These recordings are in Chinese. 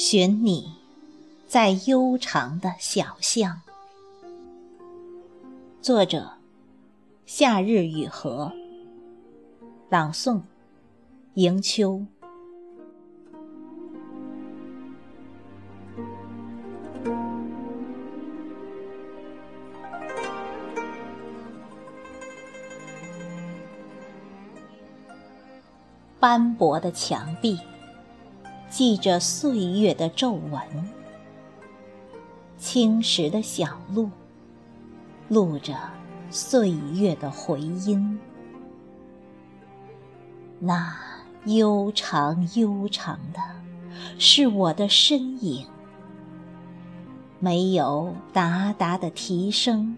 寻你，在悠长的小巷。作者：夏日雨荷。朗诵：迎秋。斑驳的墙壁。记着岁月的皱纹，青石的小路，录着岁月的回音。那悠长悠长的，是我的身影，没有达达的啼声，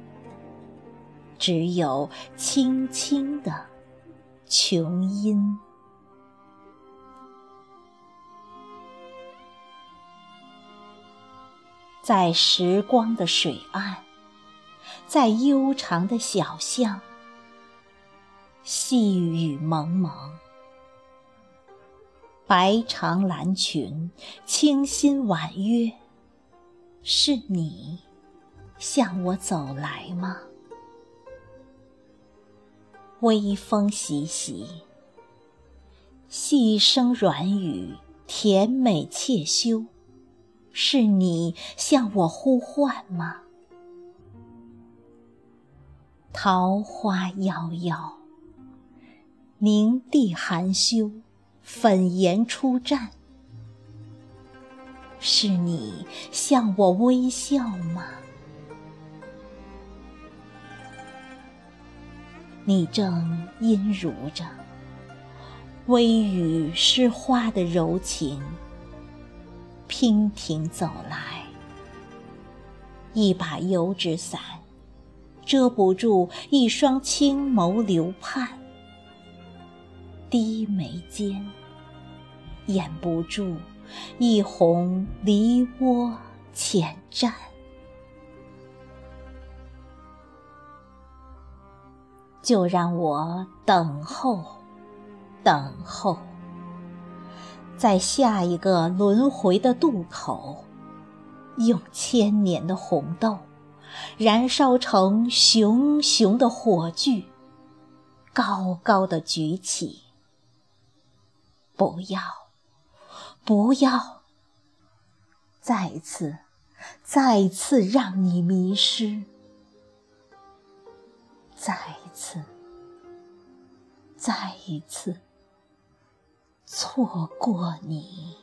只有轻轻的琼音。在时光的水岸，在悠长的小巷，细雨蒙蒙，白长蓝裙，清新婉约，是你向我走来吗？微风习习，细声软语，甜美窃羞。是你向我呼唤吗？桃花夭夭，凝地含羞，粉颜初绽。是你向我微笑吗？你正阴如着微雨湿花的柔情。娉婷走来，一把油纸伞，遮不住一双青眸流盼；低眉间，掩不住一泓梨涡浅绽。就让我等候，等候。在下一个轮回的渡口，用千年的红豆，燃烧成熊熊的火炬，高高的举起。不要，不要，再次，再次让你迷失，再一次，再一次。错过你。